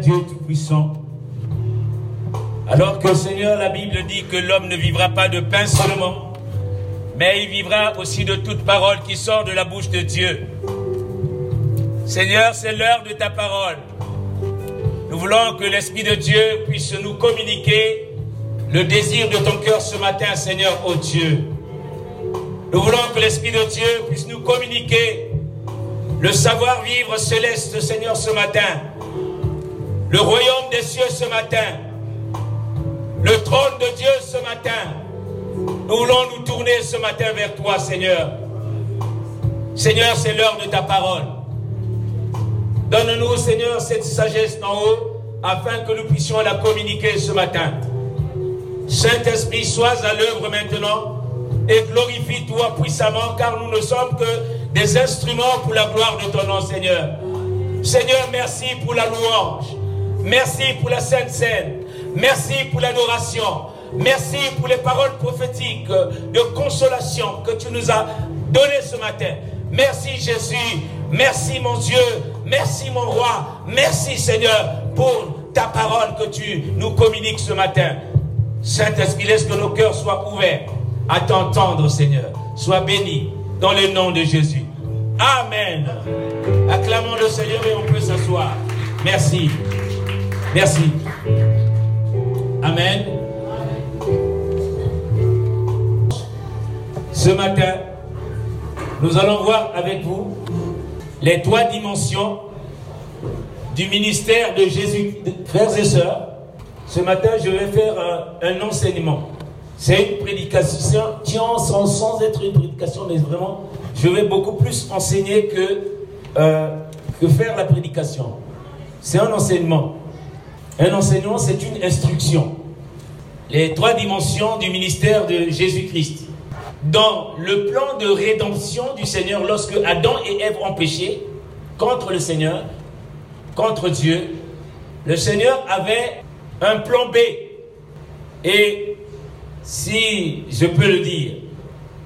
Dieu Tout-Puissant. Alors que Seigneur, la Bible dit que l'homme ne vivra pas de pain seulement, mais il vivra aussi de toute parole qui sort de la bouche de Dieu. Seigneur, c'est l'heure de ta parole. Nous voulons que l'Esprit de Dieu puisse nous communiquer le désir de ton cœur ce matin, Seigneur, ô Dieu. Nous voulons que l'Esprit de Dieu puisse nous communiquer le savoir-vivre céleste, Seigneur, ce matin. Le royaume des cieux ce matin. Le trône de Dieu ce matin. Nous voulons nous tourner ce matin vers toi, Seigneur. Seigneur, c'est l'heure de ta parole. Donne-nous, Seigneur, cette sagesse d'en haut afin que nous puissions la communiquer ce matin. Saint-Esprit, sois à l'œuvre maintenant et glorifie-toi puissamment car nous ne sommes que des instruments pour la gloire de ton nom, Seigneur. Seigneur, merci pour la louange. Merci pour la Sainte Seine. Merci pour l'adoration. Merci pour les paroles prophétiques de consolation que tu nous as données ce matin. Merci Jésus. Merci mon Dieu. Merci mon roi. Merci Seigneur pour ta parole que tu nous communiques ce matin. Saint-Esprit, laisse que nos cœurs soient ouverts à t'entendre Seigneur? Sois béni dans le nom de Jésus. Amen. Acclamons le Seigneur et on peut s'asseoir. Merci. Merci. Amen. Ce matin, nous allons voir avec vous les trois dimensions du ministère de Jésus. Frères et sœurs, ce matin, je vais faire un, enseignement. C'est une prédication sans, sans, être une prédication, mais vraiment, je vais beaucoup plus enseigner que, euh, que faire la prédication. C'est un enseignement. Un enseignement, c'est une instruction. Les trois dimensions du ministère de Jésus-Christ. Dans le plan de rédemption du Seigneur, lorsque Adam et Ève ont péché contre le Seigneur, contre Dieu, le Seigneur avait un plan B. Et si je peux le dire,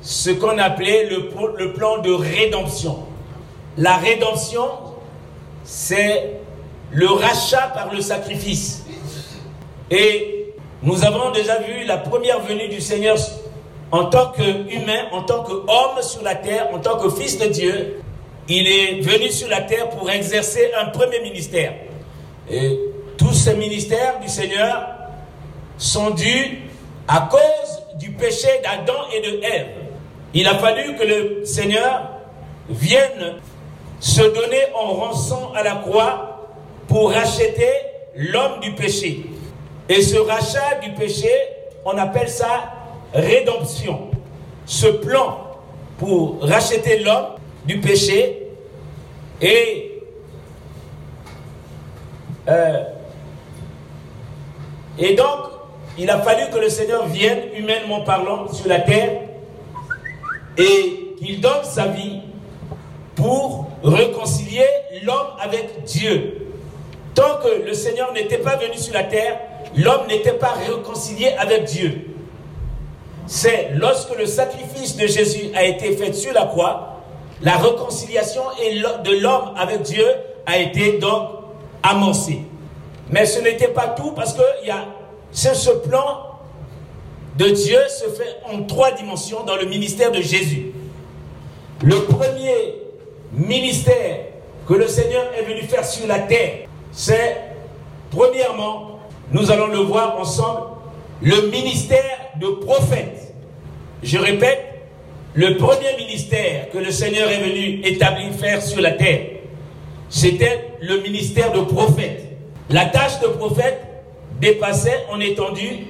ce qu'on appelait le, le plan de rédemption. La rédemption, c'est le rachat par le sacrifice. Et nous avons déjà vu la première venue du Seigneur en tant qu'humain, en tant qu'homme sur la terre, en tant que fils de Dieu. Il est venu sur la terre pour exercer un premier ministère. Et tous ces ministères du Seigneur sont dus à cause du péché d'Adam et de Ève. Il a fallu que le Seigneur vienne se donner en rançon à la croix pour racheter l'homme du péché. Et ce rachat du péché, on appelle ça rédemption. Ce plan pour racheter l'homme du péché et euh, et donc il a fallu que le Seigneur vienne humainement parlant sur la terre et qu'il donne sa vie pour réconcilier l'homme avec Dieu. Tant que le Seigneur n'était pas venu sur la terre, l'homme n'était pas réconcilié avec Dieu. C'est lorsque le sacrifice de Jésus a été fait sur la croix, la réconciliation de l'homme avec Dieu a été donc amorcée. Mais ce n'était pas tout parce que y ce plan de Dieu se fait en trois dimensions dans le ministère de Jésus. Le premier ministère que le Seigneur est venu faire sur la terre, c'est, premièrement, nous allons le voir ensemble, le ministère de prophète. Je répète, le premier ministère que le Seigneur est venu établir, faire sur la terre, c'était le ministère de prophète. La tâche de prophète dépassait en étendue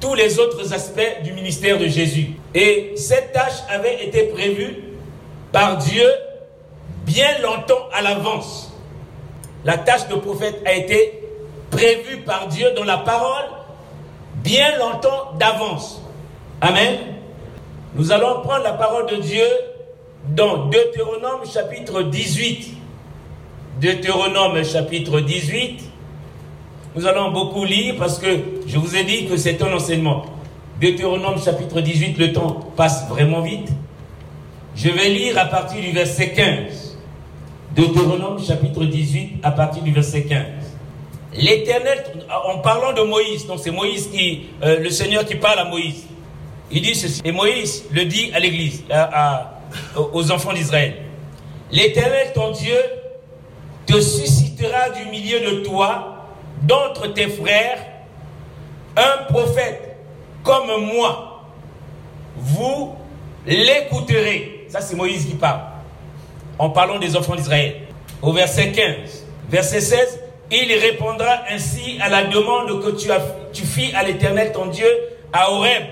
tous les autres aspects du ministère de Jésus. Et cette tâche avait été prévue par Dieu bien longtemps à l'avance. La tâche de prophète a été prévue par Dieu dans la parole bien longtemps d'avance. Amen. Nous allons prendre la parole de Dieu dans Deutéronome chapitre 18. Deutéronome chapitre 18. Nous allons beaucoup lire parce que je vous ai dit que c'est un enseignement. Deutéronome chapitre 18, le temps passe vraiment vite. Je vais lire à partir du verset 15. Deutéronome chapitre 18 à partir du verset 15. L'Éternel, en parlant de Moïse, donc c'est Moïse qui, euh, le Seigneur qui parle à Moïse, il dit ceci, et Moïse le dit à l'Église, aux enfants d'Israël. L'Éternel, ton Dieu, te suscitera du milieu de toi, d'entre tes frères, un prophète comme moi. Vous l'écouterez. Ça, c'est Moïse qui parle. En parlant des enfants d'Israël. Au verset 15. Verset 16. Il répondra ainsi à la demande que tu, as, tu fis à l'Éternel ton Dieu à Horeb,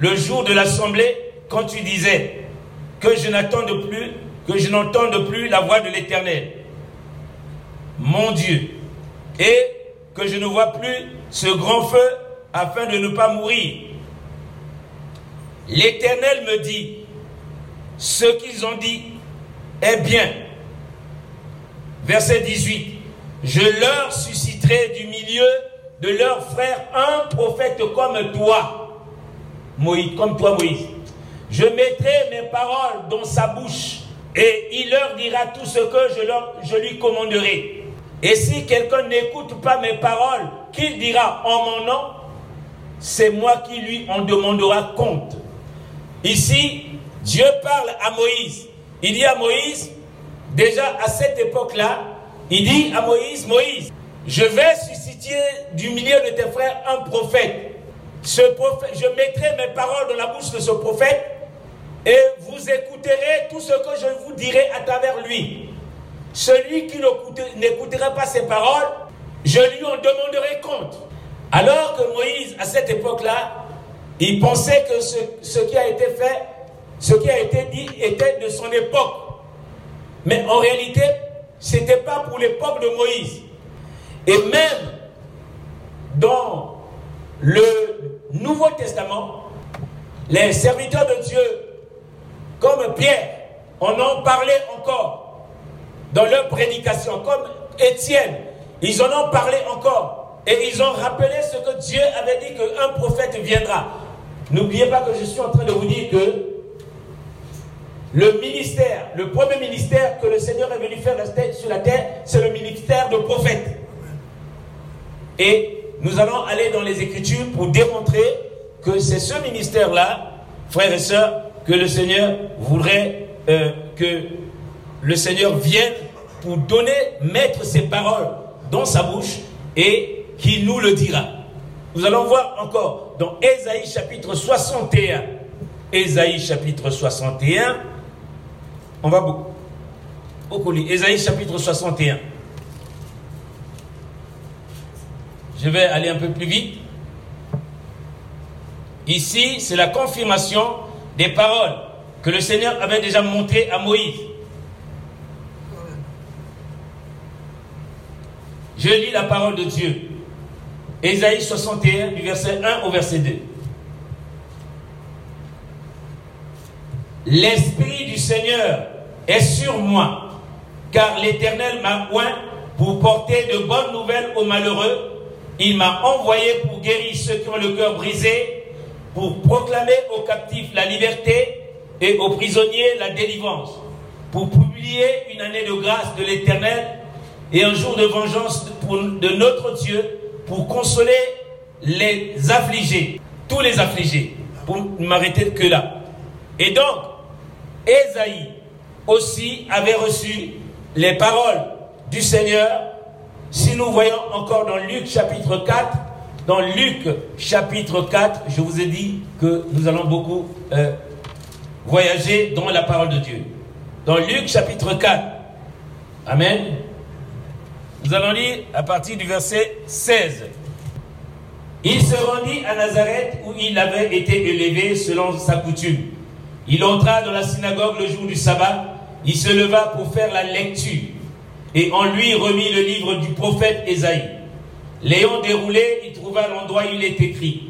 le jour de l'assemblée, quand tu disais que je n'attende plus, que je n'entende plus la voix de l'Éternel, mon Dieu, et que je ne vois plus ce grand feu afin de ne pas mourir. L'Éternel me dit, ce qu'ils ont dit est bien. Verset 18, je leur susciterai du milieu de leurs frères un prophète comme toi, Moïse, comme toi Moïse. Je mettrai mes paroles dans sa bouche et il leur dira tout ce que je lui commanderai. Et si quelqu'un n'écoute pas mes paroles, qu'il dira en mon nom, c'est moi qui lui en demandera compte. Ici, Dieu parle à Moïse. Il dit à Moïse, déjà à cette époque-là, il dit à Moïse, Moïse, je vais susciter du milieu de tes frères un prophète. Je mettrai mes paroles dans la bouche de ce prophète et vous écouterez tout ce que je vous dirai à travers lui. Celui qui n'écoutera pas ses paroles, je lui en demanderai compte. Alors que Moïse, à cette époque-là, il pensait que ce, qui a été fait, ce qui a été dit, était de son époque. Mais en réalité, ce n'était pas pour l'époque de Moïse. Et même dans le Nouveau Testament, les serviteurs de Dieu, comme Pierre, en ont parlé encore dans leur prédication, comme Étienne, ils en ont parlé encore. Et ils ont rappelé ce que Dieu avait dit qu'un prophète viendra. N'oubliez pas que je suis en train de vous dire que le ministère, le premier ministère que le Seigneur est venu faire sur la terre, c'est le ministère de prophète. Et nous allons aller dans les Écritures pour démontrer que c'est ce ministère-là, frères et sœurs, que le Seigneur voudrait euh, que le Seigneur vienne pour donner, mettre ses paroles dans sa bouche et qui nous le dira. Nous allons voir encore dans Ésaïe chapitre 61. Ésaïe chapitre 61. On va beaucoup. Ésaïe chapitre 61. Je vais aller un peu plus vite. Ici, c'est la confirmation des paroles que le Seigneur avait déjà montrées à Moïse. Je lis la parole de Dieu. Ésaïe 61, du verset 1 au verset 2. L'Esprit du Seigneur est sur moi, car l'Éternel m'a oint pour porter de bonnes nouvelles aux malheureux. Il m'a envoyé pour guérir ceux qui ont le cœur brisé, pour proclamer aux captifs la liberté et aux prisonniers la délivrance, pour publier une année de grâce de l'Éternel et un jour de vengeance de notre Dieu pour consoler les affligés, tous les affligés, pour m'arrêter que là. Et donc, Esaïe aussi avait reçu les paroles du Seigneur. Si nous voyons encore dans Luc chapitre 4, dans Luc chapitre 4, je vous ai dit que nous allons beaucoup euh, voyager dans la parole de Dieu. Dans Luc chapitre 4, Amen. Nous allons lire à partir du verset 16. Il se rendit à Nazareth où il avait été élevé selon sa coutume. Il entra dans la synagogue le jour du sabbat. Il se leva pour faire la lecture. Et on lui remit le livre du prophète Ésaïe. L'ayant déroulé, il trouva l'endroit où il est écrit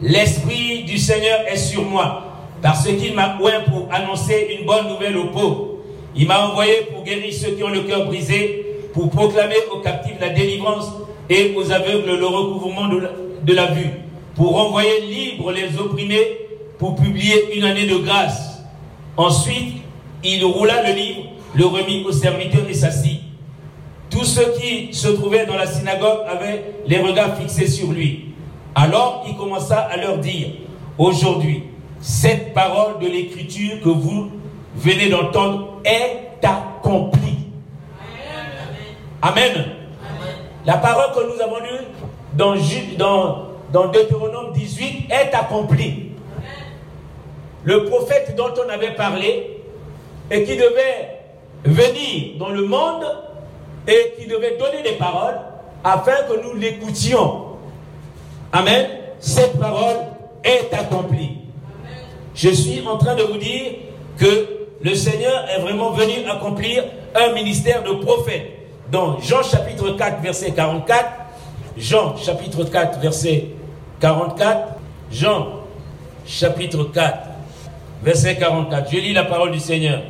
L'Esprit du Seigneur est sur moi, parce qu'il m'a oint pour annoncer une bonne nouvelle aux pauvres. Il m'a envoyé pour guérir ceux qui ont le cœur brisé, pour proclamer aux captifs la délivrance et aux aveugles le recouvrement de la, vue, pour renvoyer libres les opprimés, pour publier une année de grâce. Ensuite, il roula le livre, le remit au serviteur et s'assit. tous ceux qui se trouvaient dans la synagogue avaient les regards fixés sur lui. Alors il commença à leur dire, aujourd'hui, cette parole de l'écriture que vous venez d'entendre est accomplie. Amen. La parole que nous avons lue dans, dans, dans Deutéronome 18 est accomplie. Le prophète dont on avait parlé et qui devait venir dans le monde et qui devait donner des paroles afin que nous l'écoutions. Amen. Cette parole est accomplie. Je suis en train de vous dire que le Seigneur est vraiment venu accomplir un ministère de prophète. Dans Jean chapitre 4, verset 44, Jean chapitre 4, verset 44, Jean chapitre 4, verset 44. Je lis la parole du Seigneur.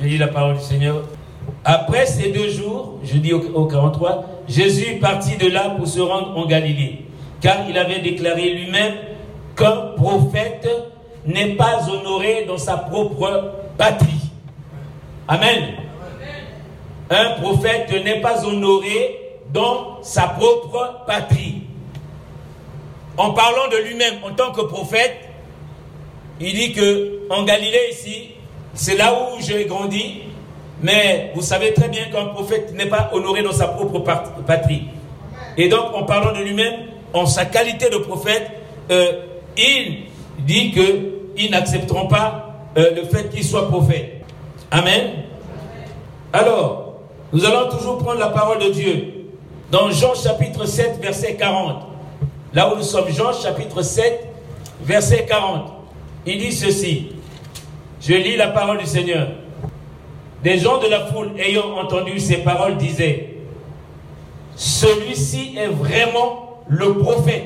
Je lis la parole du Seigneur. Après ces deux jours, je dis au, 43, Jésus partit de là pour se rendre en Galilée, car il avait déclaré lui-même qu'un prophète n'est pas honoré dans sa propre patrie. Amen. Un prophète n'est pas honoré dans sa propre patrie. En parlant de lui-même en tant que prophète, il dit que en Galilée ici, c'est là où j'ai grandi, mais vous savez très bien qu'un prophète n'est pas honoré dans sa propre patrie. Et donc, en parlant de lui-même, en sa qualité de prophète, euh, il dit qu'ils n'accepteront pas euh, le fait qu'il soit prophète. Amen. Alors, nous allons toujours prendre la parole de Dieu. Dans Jean chapitre 7, verset 40. Là où nous sommes, Jean chapitre 7, verset 40. Il dit ceci. Je lis la parole du Seigneur. Des gens de la foule ayant entendu ces paroles disaient, celui-ci est vraiment le prophète.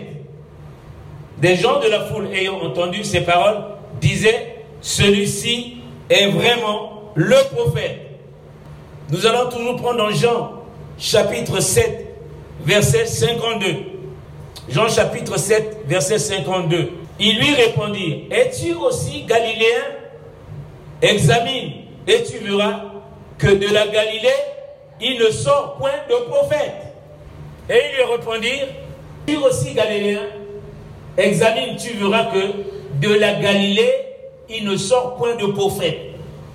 Des gens de la foule ayant entendu ces paroles disaient, celui-ci est vraiment le prophète. Nous allons toujours prendre dans Jean chapitre 7, verset 52. Jean chapitre 7, verset 52. Il lui répondit, es-tu aussi galiléen Examine et tu verras que de la Galilée, il ne sort point de prophète. Et il lui répondit, tu aussi galiléen Examine, tu verras que de la Galilée, il ne sort point de prophète.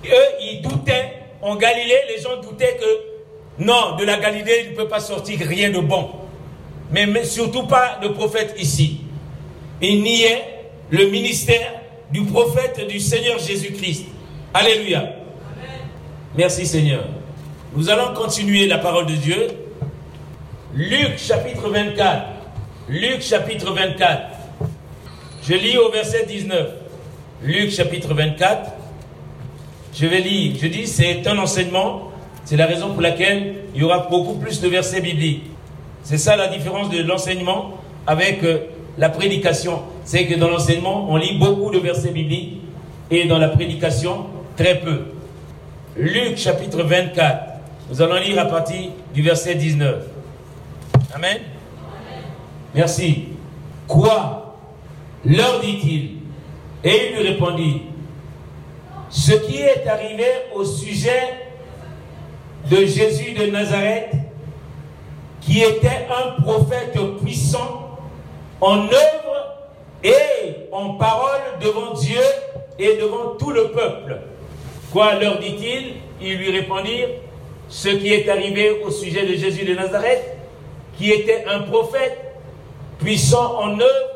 Eux, ils doutaient, en Galilée, les gens doutaient que non, de la Galilée, il ne peut pas sortir rien de bon. Mais, mais surtout pas de prophète ici. Il niait le ministère du prophète du Seigneur Jésus-Christ. Alléluia. Merci Seigneur. Nous allons continuer la parole de Dieu. Luc chapitre 24. Luc chapitre 24. Je lis au verset 19. Luc chapitre 24. Je vais lire. Je dis, c'est un enseignement. C'est la raison pour laquelle il y aura beaucoup plus de versets bibliques. C'est ça la différence de l'enseignement avec euh, la prédication. C'est que dans l'enseignement, on lit beaucoup de versets bibliques et dans la prédication, très peu. Luc chapitre 24. Nous allons lire à partir du verset 19. Amen. Merci. Quoi? leur dit-il Et il lui répondit, ce qui est arrivé au sujet de Jésus de Nazareth, qui était un prophète puissant en œuvre et en parole devant Dieu et devant tout le peuple. Quoi leur dit-il? Ils lui répondirent, ce qui est arrivé au sujet de Jésus de Nazareth, qui était un prophète puissant en œuvre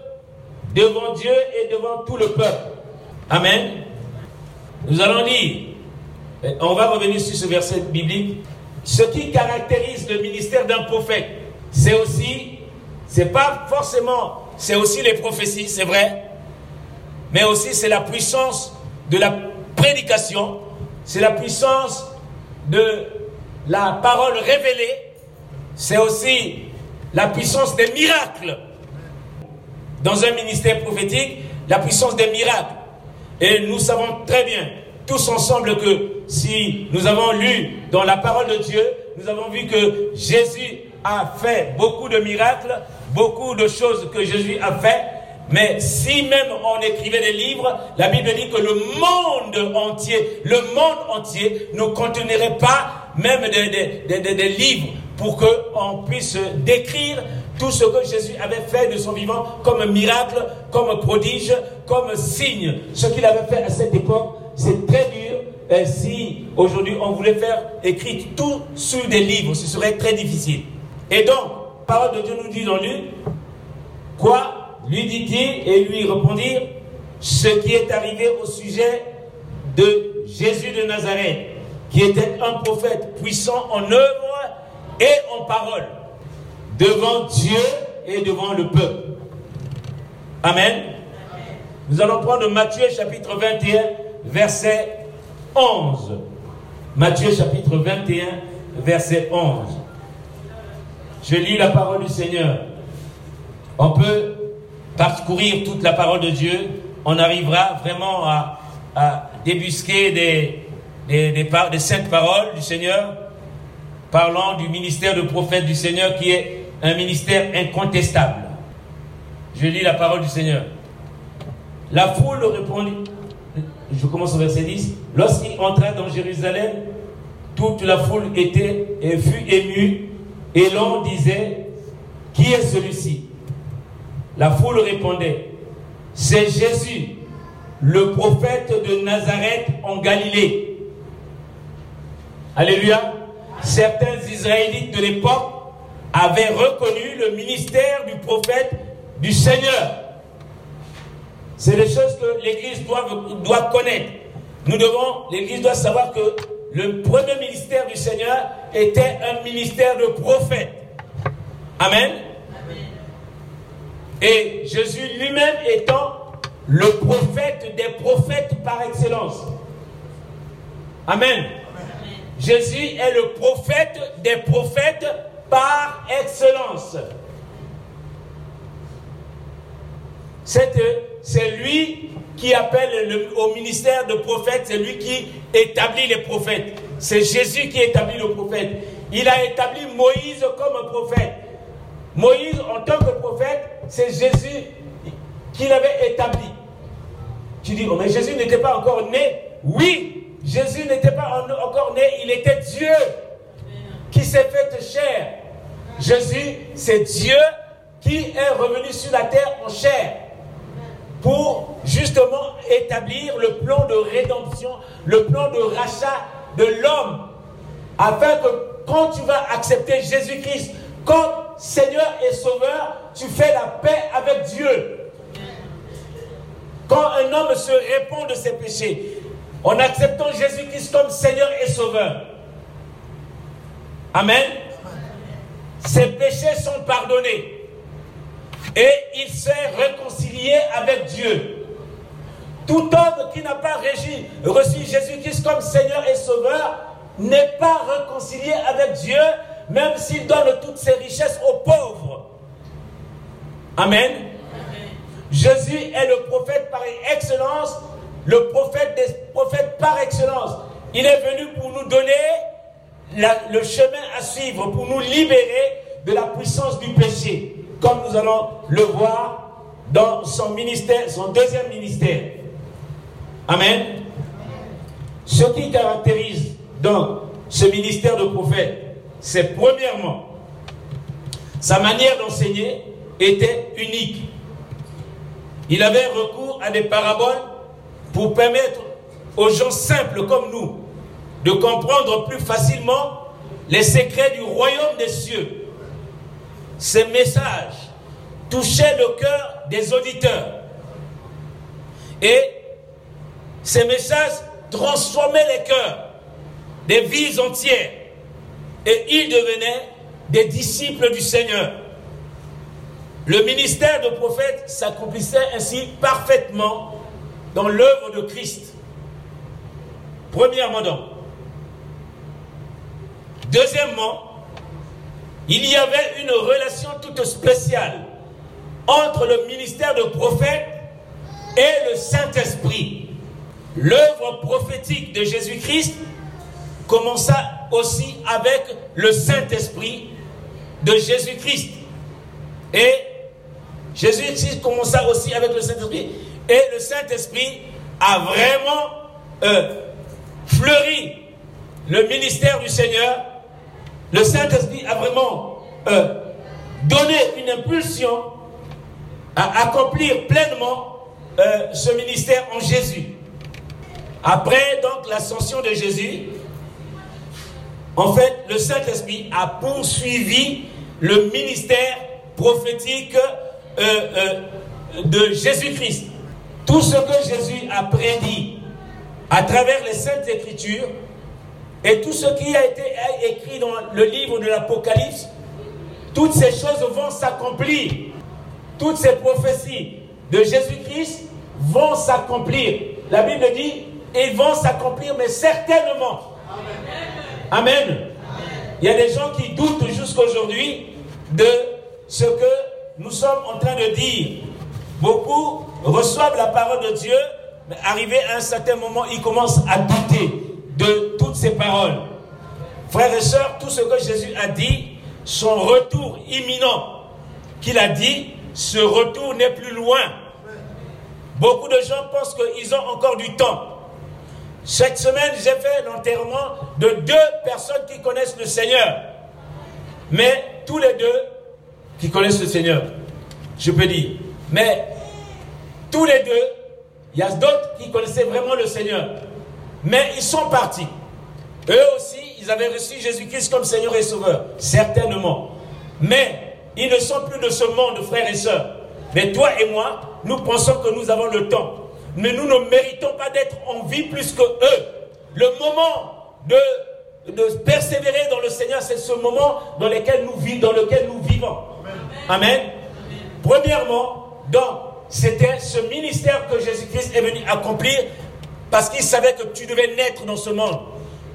devant Dieu et devant tout le peuple. Amen. Nous allons lire, on va revenir sur ce verset biblique, ce qui caractérise le ministère d'un prophète, c'est aussi, c'est pas forcément, c'est aussi les prophéties, c'est vrai, mais aussi c'est la puissance de la prédication, c'est la puissance de la parole révélée, c'est aussi la puissance des miracles. Dans un ministère prophétique, la puissance des miracles. Et nous savons très bien, tous ensemble, que si nous avons lu dans la parole de Dieu, nous avons vu que Jésus a fait beaucoup de miracles, beaucoup de choses que Jésus a fait, mais si même on écrivait des livres, la Bible dit que le monde entier, le monde entier ne contenerait pas même des, des, des livres pour qu'on puisse décrire tout ce que Jésus avait fait de son vivant comme miracle, comme prodige, comme signe. Ce qu'il avait fait à cette époque, c'est très dur. Si aujourd'hui on voulait faire écrire tout sur des livres, ce serait très difficile. Et donc, parole de Dieu nous dit dans lui, quoi lui dit-il et lui répondit ce qui est arrivé au sujet de Jésus de Nazareth, qui était un prophète puissant en œuvre et en parole, devant Dieu et devant le peuple. Amen. Nous allons prendre Matthieu chapitre 21, verset 11. Matthieu chapitre 21, verset 11. Je lis la parole du Seigneur. On peut parcourir toute la parole de Dieu. On arrivera vraiment à, débusquer des, des, des, saintes paroles du Seigneur, parlant du ministère de prophète du Seigneur qui est un ministère incontestable. Je lis la parole du Seigneur. La foule répondit, je commence au verset 10, lorsqu'il entra dans Jérusalem, toute la foule était et fut émue, et l'on disait, qui est celui-ci? La foule répondait, c'est Jésus, le prophète de Nazareth en Galilée. Alléluia. Certains Israélites de l'époque avaient reconnu le ministère du prophète du Seigneur. C'est des choses que l'Église doit, connaître. Nous devons, l'Église doit savoir que le premier ministère du Seigneur était un ministère de prophète. Amen. Et Jésus lui-même étant le prophète des prophètes par excellence. Amen. Jésus est le prophète des prophètes par excellence. C'est lui qui appelle au ministère de prophète, c'est lui qui établit les prophètes. C'est Jésus qui établit le prophète. Il a établi Moïse comme prophète. Moïse, en tant que prophète, c'est Jésus qui l'avait établi. Tu dis, oh, mais Jésus n'était pas encore né. Oui, Jésus n'était pas encore né, il était Dieu qui s'est fait chair. Jésus, c'est Dieu qui est revenu sur la terre en chair pour justement établir le plan de rédemption, le plan de rachat de l'homme, afin que quand tu vas accepter Jésus-Christ comme Seigneur et Sauveur, tu fais la paix avec Dieu. Quand un homme se répand de ses péchés, en acceptant Jésus-Christ comme Seigneur et Sauveur, Amen, ses péchés sont pardonnés et il s'est réconcilié avec Dieu. Tout homme qui n'a pas reçu Jésus-Christ comme Seigneur et Sauveur n'est pas réconcilié avec Dieu, même s'il donne toutes ses richesses aux pauvres. Amen. Jésus est le prophète par excellence, le prophète des prophètes par excellence. Il est venu pour nous donner le chemin à suivre, pour nous libérer de la puissance du péché comme nous allons le voir dans son ministère, son deuxième ministère. Amen. Ce qui caractérise donc ce ministère de prophète, c'est premièrement, sa manière d'enseigner était unique. Il avait recours à des paraboles pour permettre aux gens simples comme nous de comprendre plus facilement les secrets du royaume des cieux ces messages touchaient le cœur des auditeurs. Et ces messages transformaient les cœurs des vies entières. Et ils devenaient des disciples du Seigneur. Le ministère de prophète s'accomplissait ainsi parfaitement dans l'œuvre de Christ. Premièrement donc. Deuxièmement, il y avait une relation toute spéciale entre le ministère de prophète et le Saint-Esprit. L'œuvre prophétique de Jésus-Christ commença aussi avec le Saint-Esprit de Jésus-Christ. Et Jésus-Christ commença aussi avec le Saint-Esprit. Et le Saint-Esprit a vraiment euh, fleuri le ministère du Seigneur, le Saint-Esprit a vraiment euh, donné une impulsion à accomplir pleinement euh, ce ministère en Jésus. Après donc l'ascension de Jésus, en fait, le Saint-Esprit a poursuivi le ministère prophétique euh, de Jésus-Christ. Tout ce que Jésus a prédit à travers les Saintes Écritures et tout ce qui a été écrit dans le livre de l'Apocalypse, toutes ces choses vont s'accomplir. Toutes ces prophéties de Jésus-Christ vont s'accomplir. La Bible dit, ils vont s'accomplir, mais certainement. Il y a des gens qui doutent jusqu'aujourd'hui de ce que nous sommes en train de dire. Beaucoup reçoivent la parole de Dieu, mais arrivé à un certain moment, ils commencent à douter de toutes ces paroles. Frères et sœurs, tout ce que Jésus a dit, son retour imminent qu'il a dit, ce retour n'est plus loin. Beaucoup de gens pensent qu'ils ont encore du temps. Cette semaine, j'ai fait l'enterrement de deux personnes qui connaissent le Seigneur. Mais tous les deux qui connaissent le Seigneur, je peux dire. Mais tous les deux, il y a d'autres qui connaissaient vraiment le Seigneur. Mais ils sont partis. Eux aussi, ils avaient reçu Jésus-Christ comme Seigneur et Sauveur. Certainement. Mais ils ne sont plus de ce monde, frères et sœurs. Mais toi et moi, nous pensons que nous avons le temps. Mais nous ne méritons pas d'être en vie plus que eux. Le moment de, de persévérer dans le Seigneur, c'est ce moment dans lequel nous, vivons, dans lequel nous vivons. Amen. Premièrement, donc, c'était ce ministère que Jésus-Christ est venu accomplir parce qu'il savait que tu devais naître dans ce monde.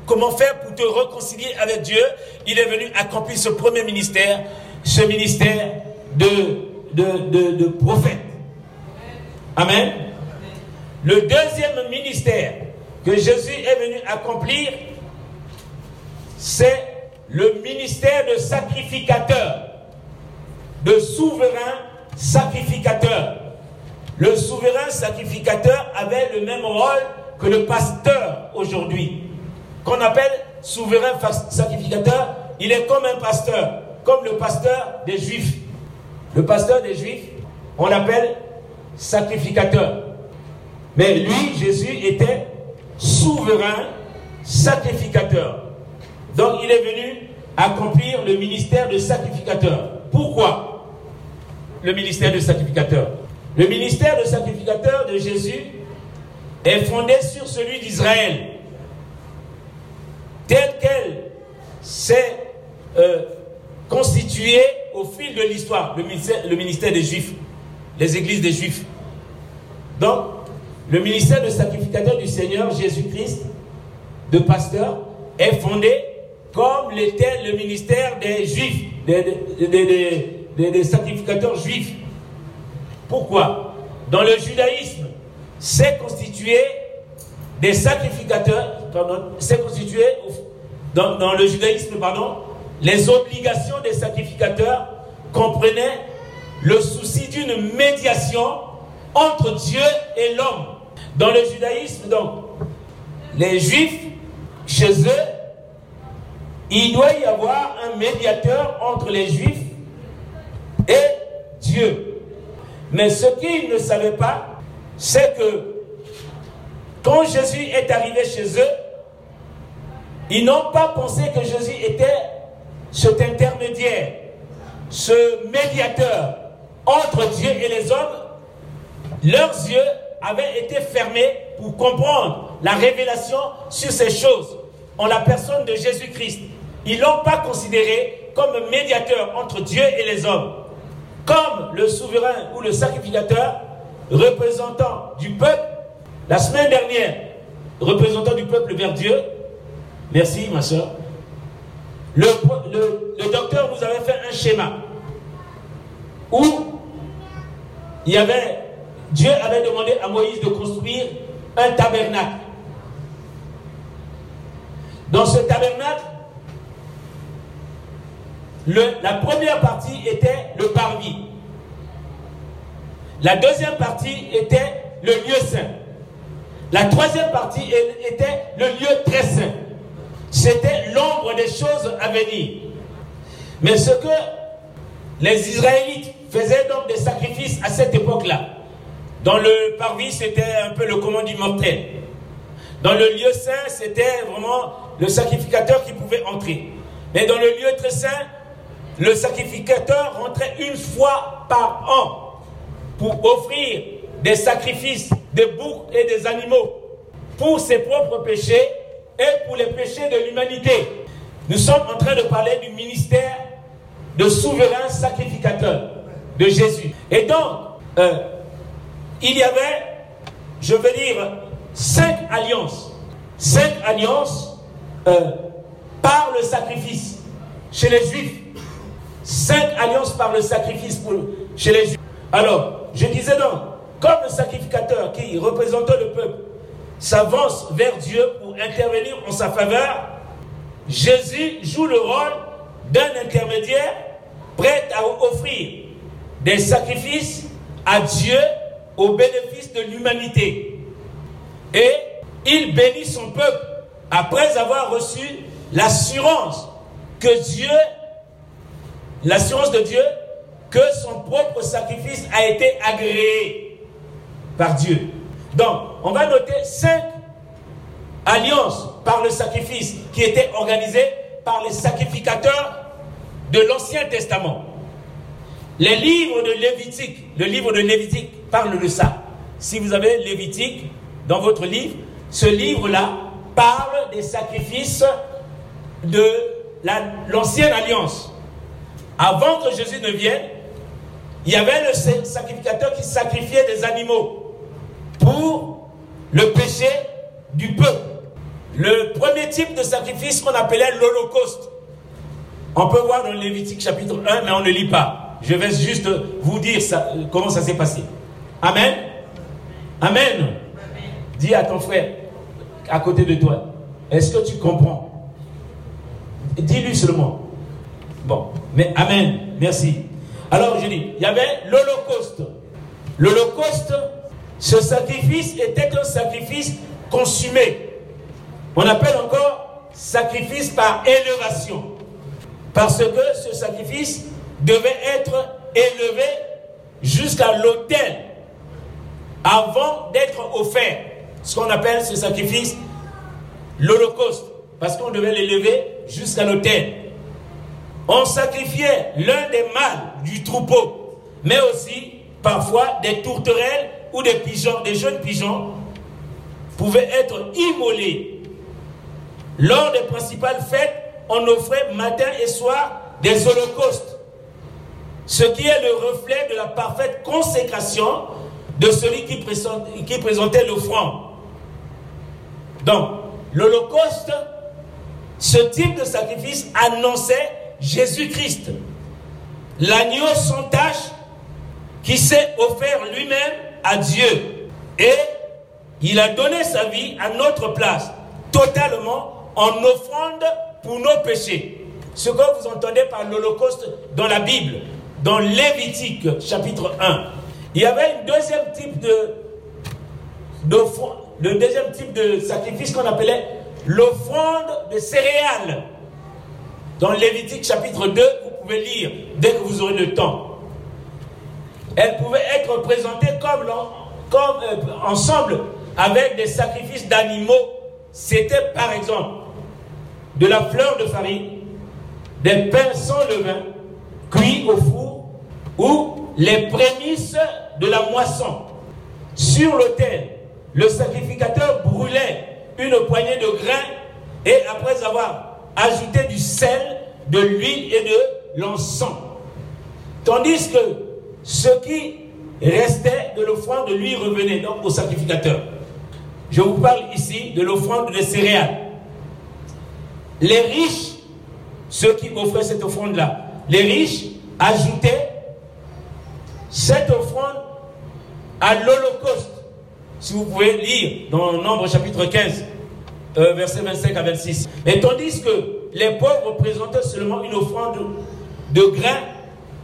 Comment faire pour te réconcilier avec Dieu? Il est venu accomplir ce premier ministère, ce ministère de, de, de, prophète. Amen. Le deuxième ministère que Jésus est venu accomplir, c'est le ministère de sacrificateur, de souverain sacrificateur. Le souverain sacrificateur avait le même rôle que le pasteur aujourd'hui, qu'on appelle souverain sacrificateur, il est comme un pasteur, comme le pasteur des juifs. Le pasteur des juifs, on l'appelle sacrificateur. Mais lui, Jésus, était souverain sacrificateur. Donc il est venu accomplir le ministère de sacrificateur. Pourquoi le ministère de sacrificateur? Le ministère de sacrificateur de Jésus est fondée sur celui d'Israël, tel qu'elle s'est euh, constituée au fil de l'histoire, le ministère, le ministère des Juifs, les églises des Juifs. Donc, le ministère de sacrificateur du Seigneur Jésus-Christ, de pasteur, est fondé comme l'était le ministère des Juifs, des, sacrificateurs juifs. Pourquoi? Dans le judaïsme, c'est constitué des sacrificateurs, c'est constitué dans, le judaïsme, pardon, les obligations des sacrificateurs comprenaient le souci d'une médiation entre Dieu et l'homme. Dans le judaïsme, donc, les juifs, chez eux, il doit y avoir un médiateur entre les juifs et Dieu. Mais ce qu'ils ne savaient pas, c'est que quand Jésus est arrivé chez eux, ils n'ont pas pensé que Jésus était cet intermédiaire, ce médiateur entre Dieu et les hommes. Leurs yeux avaient été fermés pour comprendre la révélation sur ces choses en la personne de Jésus-Christ. Ils ne l'ont pas considéré comme médiateur entre Dieu et les hommes, comme le souverain ou le sacrificateur représentant du peuple, la semaine dernière, représentant du peuple vers Dieu, merci ma soeur, le, docteur nous avait fait un schéma où il y avait, Dieu avait demandé à Moïse de construire un tabernacle. Dans ce tabernacle, la première partie était le parvis. La deuxième partie était le lieu saint. La troisième partie était le lieu très saint. c'était l'ombre des choses à venir. Mais ce que les Israélites faisaient donc des sacrifices à cette époque-là, dans le parvis, c'était un peu le commandement du mortel. Dans le lieu saint, c'était vraiment le sacrificateur qui pouvait entrer. Mais dans le lieu très saint, le sacrificateur rentrait une fois par an pour offrir des sacrifices, des boucs et des animaux pour ses propres péchés et pour les péchés de l'humanité. Nous sommes en train de parler du ministère de souverain sacrificateur de Jésus. Et donc, euh, il y avait, je veux dire, cinq alliances. Cinq alliances euh, par le sacrifice chez les Juifs. Cinq alliances par le sacrifice pour, chez les Juifs. Alors, je disais donc, comme le sacrificateur qui représentait le peuple s'avance vers Dieu pour intervenir en sa faveur, Jésus joue le rôle d'un intermédiaire prêt à offrir des sacrifices à Dieu au bénéfice de l'humanité. Et il bénit son peuple après avoir reçu l'assurance que Dieu, l'assurance de Dieu, que son propre sacrifice a été agréé par Dieu. Donc, on va noter cinq alliances par le sacrifice qui étaient organisées par les sacrificateurs de l'Ancien Testament. Les livres de Lévitique, le livre de Lévitique parle de ça. Si vous avez Lévitique dans votre livre, ce livre-là parle des sacrifices de l'ancienne alliance. Avant que Jésus ne vienne, il y avait le sacrificateur qui sacrifiait des animaux pour le péché du peuple. Le premier type de sacrifice qu'on appelait l'Holocauste. On peut voir dans Lévitique chapitre 1, mais on ne lit pas. Je vais juste vous dire ça, comment ça s'est passé. Amen. Amen. Dis à ton frère à côté de toi, est-ce que tu comprends? Dis-lui seulement. Bon, mais Amen. Merci. Alors je dis, il y avait l'Holocauste. L'Holocauste, ce sacrifice était un sacrifice consumé. On appelle encore sacrifice par élévation. Parce que ce sacrifice devait être élevé jusqu'à l'autel avant d'être offert. Ce qu'on appelle ce sacrifice l'Holocauste. Parce qu'on devait l'élever jusqu'à l'autel. On sacrifiait l'un des mâles du troupeau, mais aussi parfois des tourterelles ou des pigeons, des jeunes pigeons pouvaient être immolés. Lors des principales fêtes, on offrait matin et soir des holocaustes, ce qui est le reflet de la parfaite consécration de celui qui, présentait l'offrande. Donc, l'holocauste, ce type de sacrifice annonçait Jésus-Christ, l'agneau sans tache qui s'est offert lui-même à Dieu. Et il a donné sa vie à notre place, totalement en offrande pour nos péchés. Ce que vous entendez par l'Holocauste dans la Bible, dans Lévitique chapitre 1. Il y avait un deuxième type de, le deuxième type de sacrifice qu'on appelait l'offrande de céréales. Dans Lévitique chapitre 2, vous pouvez lire dès que vous aurez le temps. Elle pouvait être présentée comme, comme euh, ensemble avec des sacrifices d'animaux. C'était par exemple de la fleur de farine, des pains sans levain, cuits au four, ou les prémices de la moisson. Sur l'autel, le sacrificateur brûlait une poignée de grains et après avoir ajouter du sel, de l'huile et de l'encens. Tandis que ce qui restait de l'offrande lui revenait donc au sacrificateur. Je vous parle ici de l'offrande des céréales. Les riches, ceux qui offraient cette offrande-là, les riches ajoutaient cette offrande à l'Holocauste. Si vous pouvez lire dans Nombre chapitre 15, euh, versets 25 à 26. Et tandis que les pauvres présentaient seulement une offrande de grains,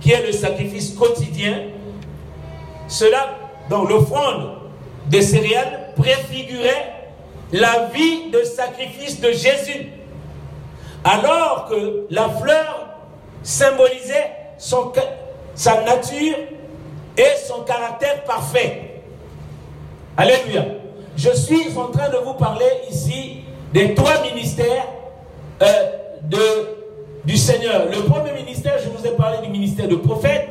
qui est le sacrifice quotidien, cela, dans l'offrande des céréales, préfigurait la vie de sacrifice de Jésus, alors que la fleur symbolisait son, sa nature et son caractère parfait. Alléluia. Je suis en train de vous parler ici des trois ministères euh, de, du Seigneur. Le premier ministère, je vous ai parlé du ministère de prophète.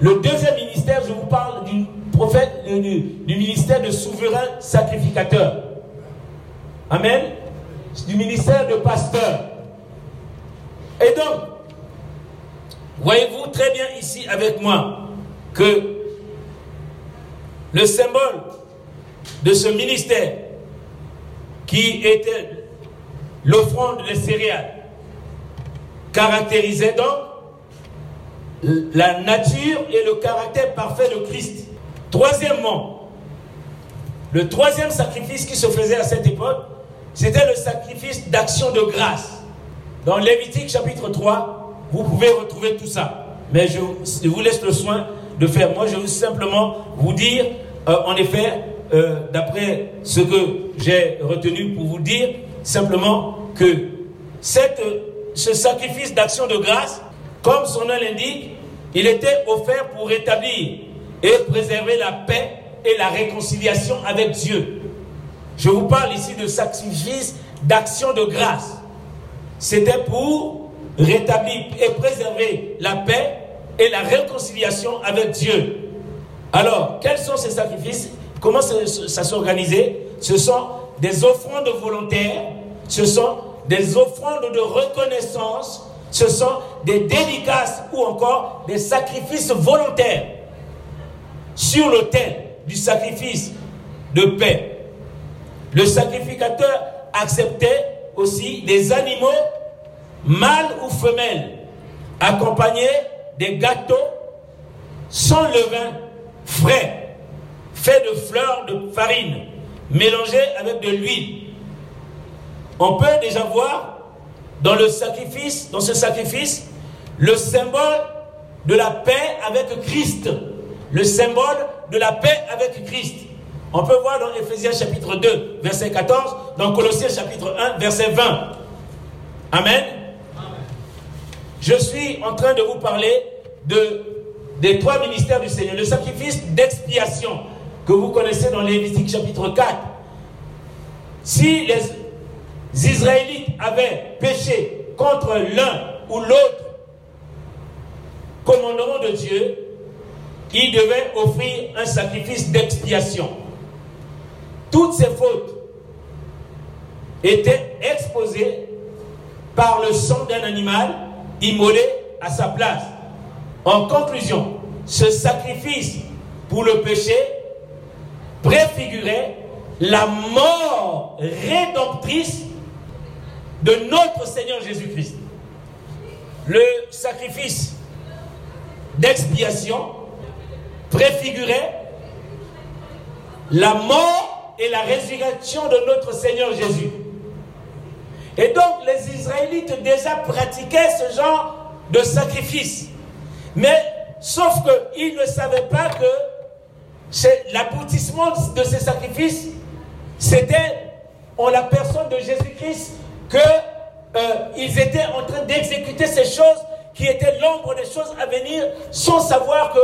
Le deuxième ministère, je vous parle du prophète, euh, du, du ministère de souverain sacrificateur. Amen. Du ministère de pasteur. Et donc, voyez-vous très bien ici avec moi que le symbole de ce ministère qui était l'offrande des céréales caractérisait donc la nature et le caractère parfait de Christ. Troisièmement, le troisième sacrifice qui se faisait à cette époque, c'était le sacrifice d'action de grâce. Dans Lévitique chapitre 3, vous pouvez retrouver tout ça. Mais je, vous laisse le soin faire. Moi, je veux simplement vous dire, euh, en effet, euh, d'après ce que j'ai retenu pour vous dire, simplement que cette, ce sacrifice d'action de grâce, comme son nom l'indique, il était offert pour rétablir et préserver la paix et la réconciliation avec Dieu. Je vous parle ici de sacrifice d'action de grâce. C'était pour rétablir et préserver la paix et la réconciliation avec Dieu. Alors, quels sont ces sacrifices? Comment ça, s'organisait Ce sont des offrandes volontaires, ce sont des offrandes de reconnaissance, ce sont des dédicaces ou encore des sacrifices volontaires sur l'autel du sacrifice de paix. Le sacrificateur acceptait aussi des animaux mâles ou femelles, accompagnés des gâteaux sans levain frais, faits de fleurs de farine, mélangés avec de l'huile. On peut déjà voir dans le sacrifice, dans ce sacrifice, le symbole de la paix avec Christ. Le symbole de la paix avec Christ. On peut voir dans Ephésiens chapitre 2, verset 14, dans Colossiens chapitre 1, verset 20. Amen. Je suis en train de vous parler de, des trois ministères du Seigneur. Le sacrifice d'expiation que vous connaissez dans Lévitique chapitre 4. Si les Israélites avaient péché contre l'un ou l'autre commandement de Dieu, ils devaient offrir un sacrifice d'expiation. Toutes ces fautes étaient exposées par le sang d'un animal immolé à sa place. En conclusion, ce sacrifice pour le péché préfigurait la mort rédemptrice de notre Seigneur Jésus-Christ. Le sacrifice d'expiation préfigurait la mort et la résurrection de notre Seigneur Jésus. Et donc les Israélites déjà pratiquaient ce genre de sacrifice. Mais sauf qu'ils ne savaient pas que l'aboutissement de ces sacrifices, c'était en la personne de Jésus-Christ qu'ils euh, étaient en train d'exécuter ces choses qui étaient l'ombre des choses à venir sans savoir que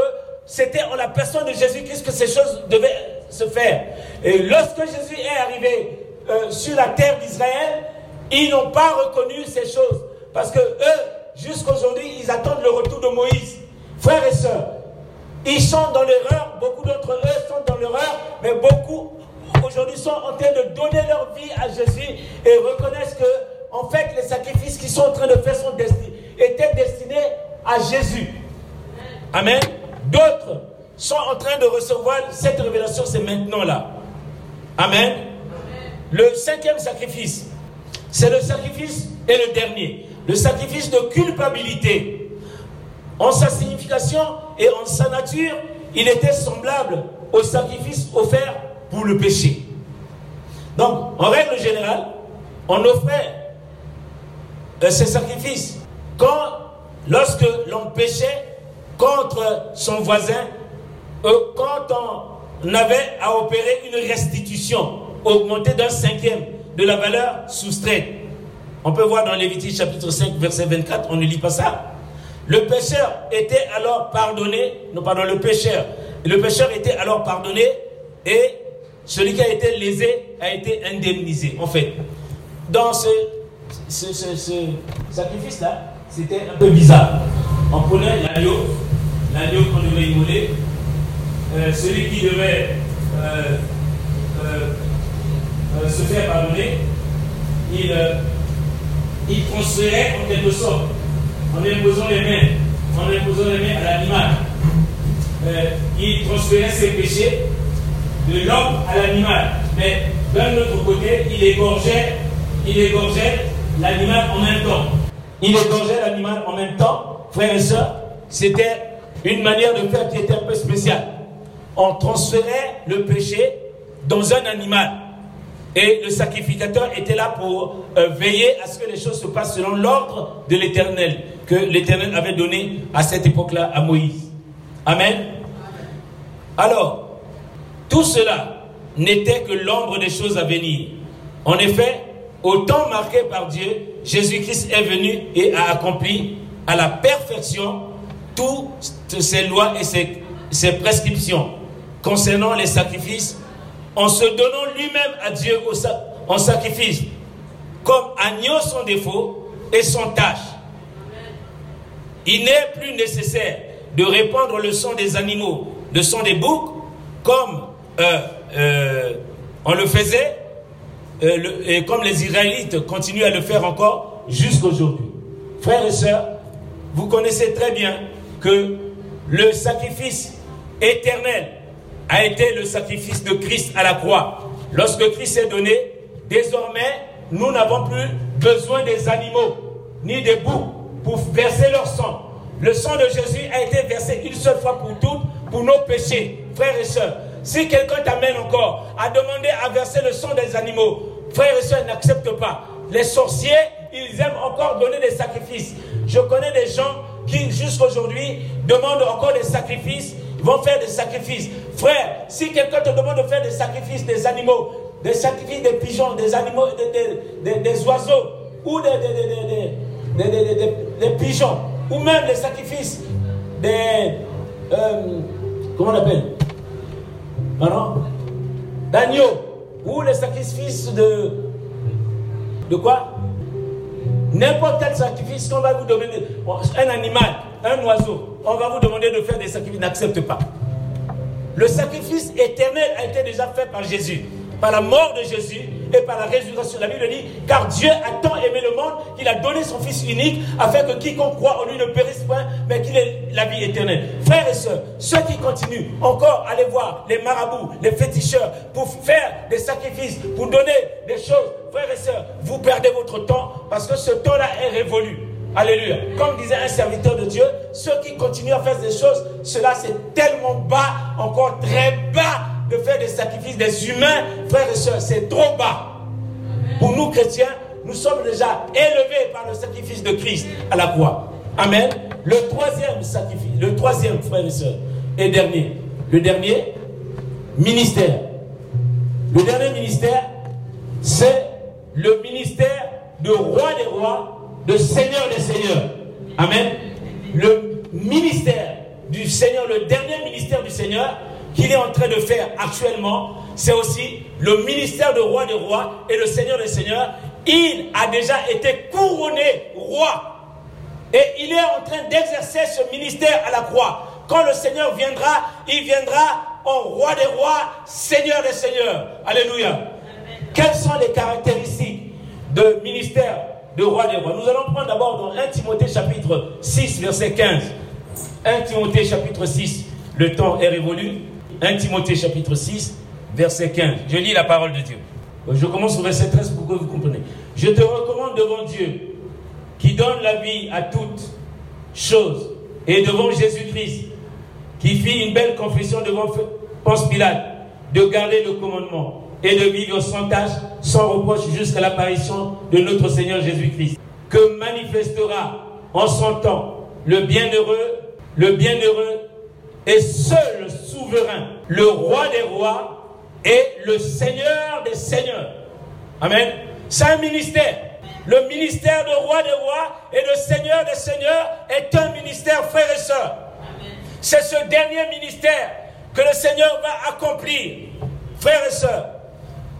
c'était en la personne de Jésus-Christ que ces choses devaient se faire. Et lorsque Jésus est arrivé euh, sur la terre d'Israël, ils n'ont pas reconnu ces choses. Parce que eux, jusqu'aujourd'hui, ils attendent le retour de Moïse. Frères et sœurs, ils sont dans l'erreur, beaucoup d'entre eux sont dans l'erreur, mais beaucoup aujourd'hui sont en train de donner leur vie à Jésus et reconnaissent que, en fait, les sacrifices qu'ils sont en train de faire sont étaient destinés à Jésus. Amen. D'autres sont en train de recevoir cette révélation, c'est maintenant là. Amen. Le cinquième sacrifice, c'est le sacrifice et le dernier, le sacrifice de culpabilité. En sa signification et en sa nature, il était semblable au sacrifice offert pour le péché. Donc, en règle générale, on offrait euh, ces sacrifices quand, lorsque l'on péchait contre son voisin, euh, quand on avait à opérer une restitution augmentée d'un cinquième de la valeur soustraite. On peut voir dans Lévitique chapitre 5, verset 24, on ne lit pas ça. Le pécheur était alors pardonné, non pardon, le pécheur, le pécheur était alors pardonné et celui qui a été lésé a été indemnisé. En fait, dans ce, ce, ce, sacrifice-là, c'était un peu bizarre. On prenait l'agneau, l'agneau qu'on devait immoler, euh, celui qui devait euh, euh, se faire pardonner, il, il transférait en quelque sorte, en imposant les mains, en imposant les mains à l'animal. il transférait ses péchés de l'homme à l'animal. Mais d'un autre côté, il égorgeait, il égorgeait l'animal en même temps. Il égorgeait l'animal en même temps, frères et sœurs. C'était une manière de faire qui était un peu spéciale. On transférait le péché dans un animal. Et le sacrificateur était là pour euh, veiller à ce que les choses se passent selon l'ordre de l'Éternel, que l'Éternel avait donné à cette époque-là à Moïse. Amen. Alors, tout cela n'était que l'ombre des choses à venir. En effet, au temps marqué par Dieu, Jésus-Christ est venu et a accompli à la perfection toutes ses lois et ses, prescriptions concernant les sacrifices, en se donnant lui-même à Dieu en sacrifice, comme agneau sans défaut et sans tâche. Il n'est plus nécessaire de répandre le sang des animaux, le sang des boucs, comme euh, euh, on le faisait, euh, et comme les Israélites continuent à le faire encore jusqu'aujourd'hui. Frères et sœurs, vous connaissez très bien que le sacrifice éternel a été le sacrifice de Christ à la croix. Lorsque Christ est donné, désormais, nous n'avons plus besoin des animaux ni des boucs pour verser leur sang. Le sang de Jésus a été versé une seule fois pour toutes pour nos péchés. Frères et sœurs, si quelqu'un t'amène encore à demander à verser le sang des animaux, frères et sœurs, n'accepte pas. Les sorciers, ils aiment encore donner des sacrifices. Je connais des gens qui, jusqu'aujourd'hui, demandent encore des sacrifices, vont faire des sacrifices. Frère, si quelqu'un te demande de faire des sacrifices des animaux, des sacrifices des pigeons, des animaux, des, oiseaux, ou des, des, pigeons, ou même les sacrifices des... Euh, comment on appelle? Pardon? D'agneau. Ou les sacrifices de. De quoi? N'importe quel sacrifice qu'on va vous demander. Un animal, un oiseau, on va vous demander de faire des sacrifices. N'accepte pas. Le sacrifice éternel a été déjà fait par Jésus. Par la mort de Jésus, et par la résurrection. La Bible dit, car Dieu a tant aimé le monde qu'il a donné son Fils unique afin que quiconque croit en lui ne périsse point, mais qu'il ait la vie éternelle. Frères et sœurs, ceux qui continuent encore à aller voir les marabouts, les féticheurs, pour faire des sacrifices, pour donner des choses, frères et sœurs, vous perdez votre temps parce que ce temps-là est révolu. Alléluia. Comme disait un serviteur de Dieu, ceux qui continuent à faire des choses, cela c'est tellement bas, encore très bas, de faire des sacrifices des humains, frères et sœurs, c'est trop bas. Pour nous chrétiens, nous sommes déjà élevés par le sacrifice de Christ à la croix. Amen. Le troisième sacrifice, le troisième, frères et sœurs, et dernier. Le dernier, ministère. Le dernier ministère, c'est le ministère de roi des rois, de seigneur des seigneurs. Amen. Le ministère du Seigneur, le dernier ministère du Seigneur, qu'il est en train de faire actuellement, c'est aussi le ministère de roi des rois et le Seigneur des seigneurs. Il a déjà été couronné roi. Et il est en train d'exercer ce ministère à la croix. Quand le Seigneur viendra, il viendra en roi des rois, Seigneur des seigneurs. Alléluia. Quelles sont les caractéristiques de ministère de roi des rois? Nous allons prendre d'abord dans 1 Timothée chapitre 6, verset 15. 1 Timothée chapitre 6, le temps est révolu. 1 Timothée chapitre 6, verset 15. Je lis la parole de Dieu. Je commence au verset 13 pour que vous compreniez. Je te recommande devant Dieu, qui donne la vie à toutes choses, et devant Jésus-Christ, qui fit une belle confession devant Ponce Pilate, de garder le commandement et de vivre sans tâche, sans reproche jusqu'à l'apparition de notre Seigneur Jésus-Christ, que manifestera en son temps le bienheureux, le bienheureux et seul le roi des rois et le seigneur des seigneurs. Amen. C'est un ministère. Le ministère de roi des rois et de seigneur des seigneurs est un ministère, frères et sœurs. C'est ce dernier ministère que le Seigneur va accomplir. Frères et sœurs,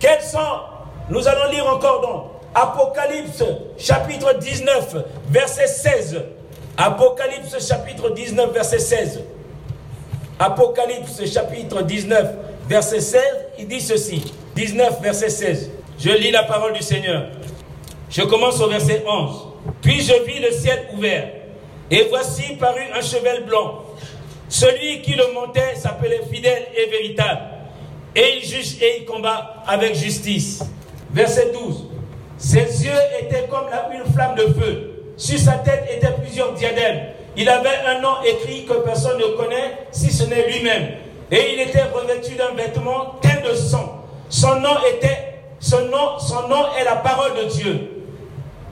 quels sont, nous allons lire encore donc, Apocalypse chapitre 19, verset 16. Apocalypse chapitre 19, verset 16. Apocalypse chapitre 19, verset 16, il dit ceci. 19, verset 16. Je lis la parole du Seigneur. Je commence au verset 11. Puis je vis le ciel ouvert, et voici parut un cheval blanc. Celui qui le montait s'appelait fidèle et véritable, et il juge et il combat avec justice. Verset 12. Ses yeux étaient comme une flamme de feu. Sur sa tête étaient plusieurs diadèmes. Il avait un nom écrit que personne ne connaît, si ce n'est lui-même. Et il était revêtu d'un vêtement teint de sang. Son nom était, son nom, son nom est la parole de Dieu.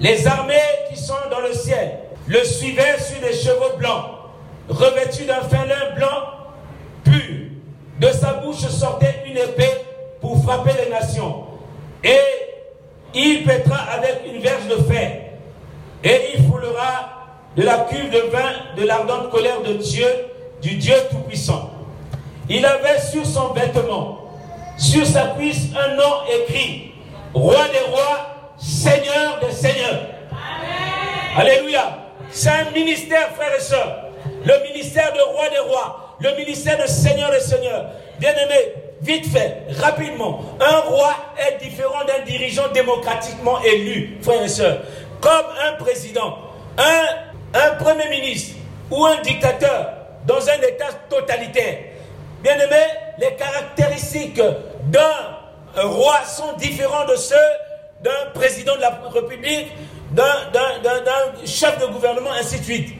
Les armées qui sont dans le ciel le suivaient sur des chevaux blancs, revêtus d'un fin blanc pur. De sa bouche sortait une épée pour frapper les nations. Et il pètera avec une verge de fer. Et il foulera de la cuve de vin de l'ardente colère de Dieu, du Dieu Tout-Puissant. Il avait sur son vêtement, sur sa cuisse, un nom écrit Roi des rois, Seigneur des seigneurs. Alléluia. C'est un ministère, frères et sœurs. Le ministère de roi des rois, le ministère de Seigneur des seigneurs. Bien-aimés, vite fait, rapidement, un roi est différent d'un dirigeant démocratiquement élu, frères et sœurs. Comme un président, un, un premier ministre ou un dictateur dans un État totalitaire. Bien-aimés, les caractéristiques d'un roi sont différentes de ceux d'un président de la République, d'un chef de gouvernement, ainsi de suite.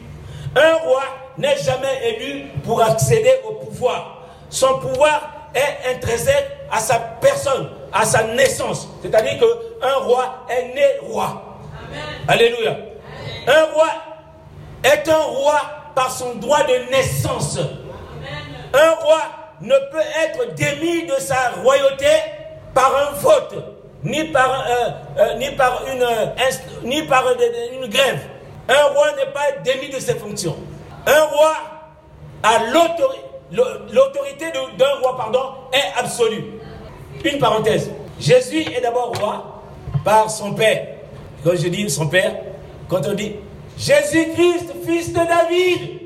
Un roi n'est jamais élu pour accéder au pouvoir. Son pouvoir est intrinsèque à sa personne, à sa naissance. C'est-à-dire qu'un roi est né roi. Alléluia. Un roi est un roi par son droit de naissance. Un roi ne peut être démis de sa royauté par un vote, ni par, euh, euh, ni par, une, euh, ni par une grève. Un roi n'est pas démis de ses fonctions. Un roi a l'autorité d'un roi pardon, est absolue. Une parenthèse. Jésus est d'abord roi par son père. Quand je dis son père, quand on dit Jésus-Christ, fils de David,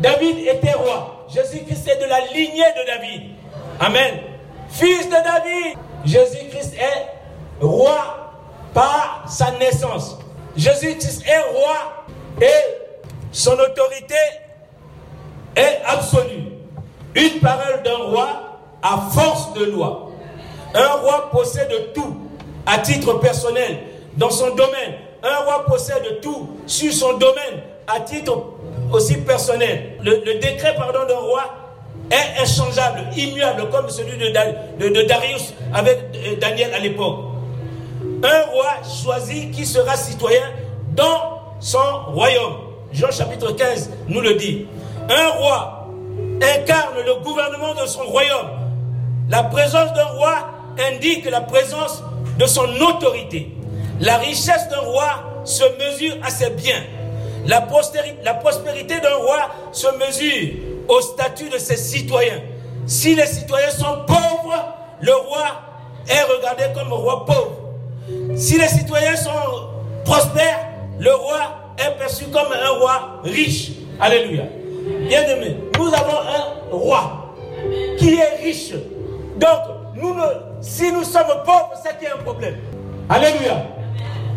David était roi. Jésus-Christ est de la lignée de David. Amen. Fils de David, Jésus-Christ est roi par sa naissance. Jésus-Christ est roi et son autorité est absolue. Une parole d'un roi à force de loi. Un roi possède tout à titre personnel dans son domaine. Un roi possède tout sur son domaine à titre aussi personnel. Le, décret pardon d'un roi est inchangeable, immuable, comme celui de, Darius avec euh, Daniel à l'époque. Un roi choisi qui sera citoyen dans son royaume. Jean chapitre 15 nous le dit. Un roi incarne le gouvernement de son royaume. La présence d'un roi indique la présence de son autorité. La richesse d'un roi se mesure à ses biens. La, prospérité d'un roi se mesure au statut de ses citoyens. Si les citoyens sont pauvres, le roi est regardé comme un roi pauvre. Si les citoyens sont prospères, le roi est perçu comme un roi riche. Alléluia. Bien aimé, nous avons un roi qui est riche. Donc, nous si nous sommes pauvres, c'est qu'il y a un problème. Alléluia.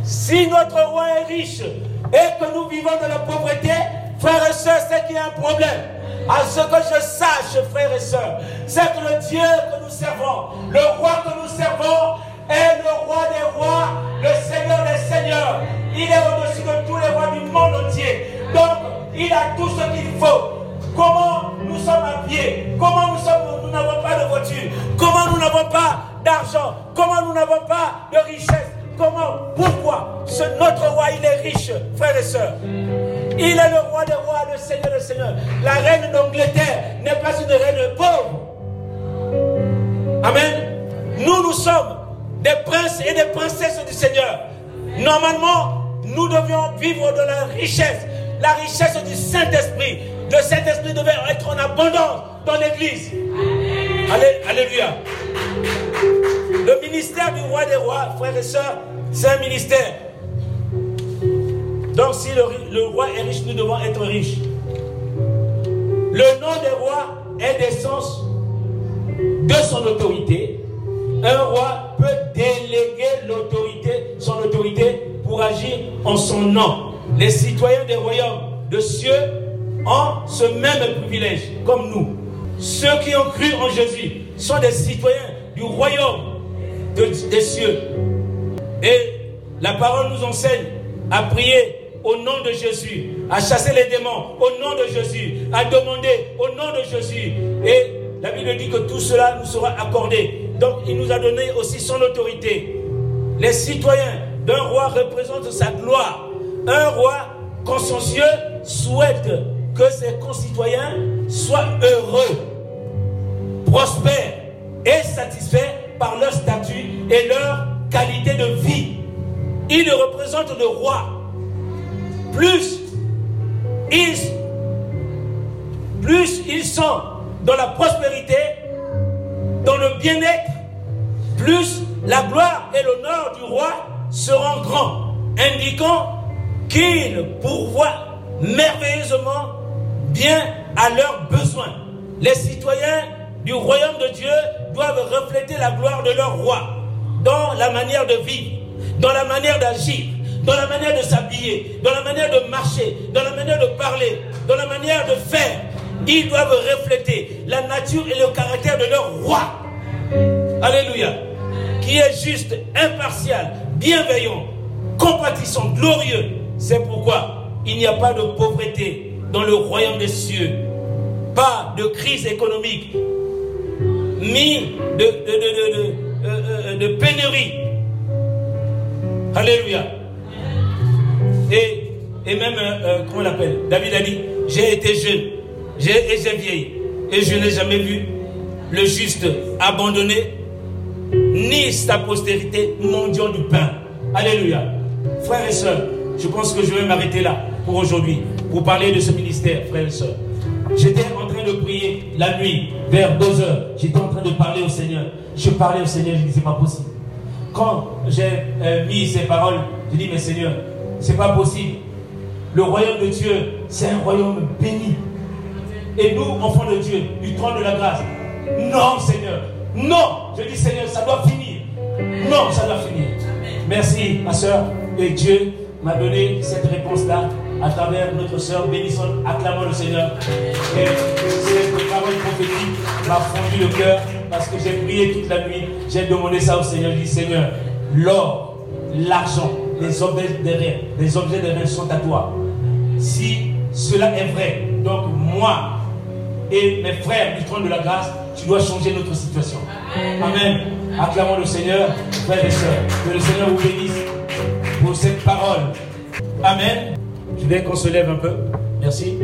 Si notre roi est riche et que nous vivons dans la pauvreté, frères et sœurs, c'est qu'il y a un problème. À ce que je sache, frères et sœurs, c'est que le Dieu que nous servons, le roi que nous servons, est le roi des rois, le Seigneur des seigneurs. Il est au-dessus de tous les rois du monde entier. Donc, il a tout ce qu'il faut. Comment nous sommes habillés? Comment nous sommes, nous n'avons pas de voiture Comment nous n'avons pas d'argent Comment nous n'avons pas de richesse Comment Pourquoi Ce, Notre roi, il est riche, frères et sœurs? Il est le roi des rois, le Seigneur des seigneurs. La reine d'Angleterre n'est pas une reine pauvre. Amen. Nous, nous sommes des princes et des princesses du Seigneur. Normalement, nous devions vivre de la richesse, la richesse du Saint-Esprit. Le Saint-Esprit devait être en abondance dans l'Église. Alléluia. Le ministère du roi des rois, frères et sœurs, c'est un ministère. Donc si le, roi est riche, nous devons être riches. Le nom des rois est d'essence de son autorité. Un roi peut déléguer l'autorité, son autorité pour agir en son nom. Les citoyens des royaumes de cieux ont ce même privilège comme nous. Ceux qui ont cru en Jésus sont des citoyens du royaume des cieux. Et la parole nous enseigne à prier au nom de Jésus, à chasser les démons au nom de Jésus, à demander au nom de Jésus. Et la Bible dit que tout cela nous sera accordé. Donc il nous a donné aussi son autorité. Les citoyens d'un roi représentent sa gloire. Un roi consciencieux souhaite que ses concitoyens soient heureux, prospèrent et satisfaits par leur statut et leur qualité de vie. Il représente le roi. Plus ils, plus ils sont dans la prospérité, dans le bien-être, plus la gloire et l'honneur du roi seront grands, indiquant qu'il pourvoit merveilleusement bien à leurs besoins. Les citoyens du royaume de Dieu doivent refléter la gloire de leur roi dans la manière de vivre, dans la manière d'agir, dans la manière de s'habiller, dans la manière de marcher, dans la manière de parler, dans la manière de faire. Ils doivent refléter la nature et le caractère de leur roi. Alléluia. Qui est juste, impartial, bienveillant, compatissant, glorieux. C'est pourquoi il n'y a pas de pauvreté dans le royaume des cieux. Pas de crise économique, ni de, de, euh, euh, pénurie. Alléluia. Et, et même, euh, comment l'appelle? David a dit, j'ai été jeune et j'ai vieilli. Et je n'ai jamais vu le juste abandonné, ni sa postérité mendiant du pain. Alléluia. Frères et sœurs, je pense que je vais m'arrêter là pour aujourd'hui, pour parler de ce ministère, frères et sœurs. J'étais en train de prier la nuit, vers 2 heures. J'étais en train de parler au Seigneur. Je parlais au Seigneur, je dis, c'est pas possible. Quand j'ai euh, mis ces paroles, je dis, mais Seigneur, c'est pas possible. Le royaume de Dieu, c'est un royaume béni. Et nous, enfants de Dieu, du trône de la grâce, non, Seigneur. Non, je dis, Seigneur, ça doit finir. Non, ça doit finir. Merci, ma soeur. Et Dieu m'a donné cette réponse-là à travers notre soeur. Bénissons, acclamons le Seigneur. Et cette parole prophétique m'a fondu le cœur parce que j'ai prié toute la nuit. J'ai demandé ça au Seigneur. J'ai dit, Seigneur, l'or, l'argent, les objets de rien, les objets de rien sont à toi. Si cela est vrai, donc moi et mes frères du trône de la grâce, tu dois changer notre situation. Amen. Acclamons le Seigneur, frères et sœurs. Que le Seigneur vous bénisse pour cette parole. Amen. Je voudrais qu'on se lève un peu? Merci.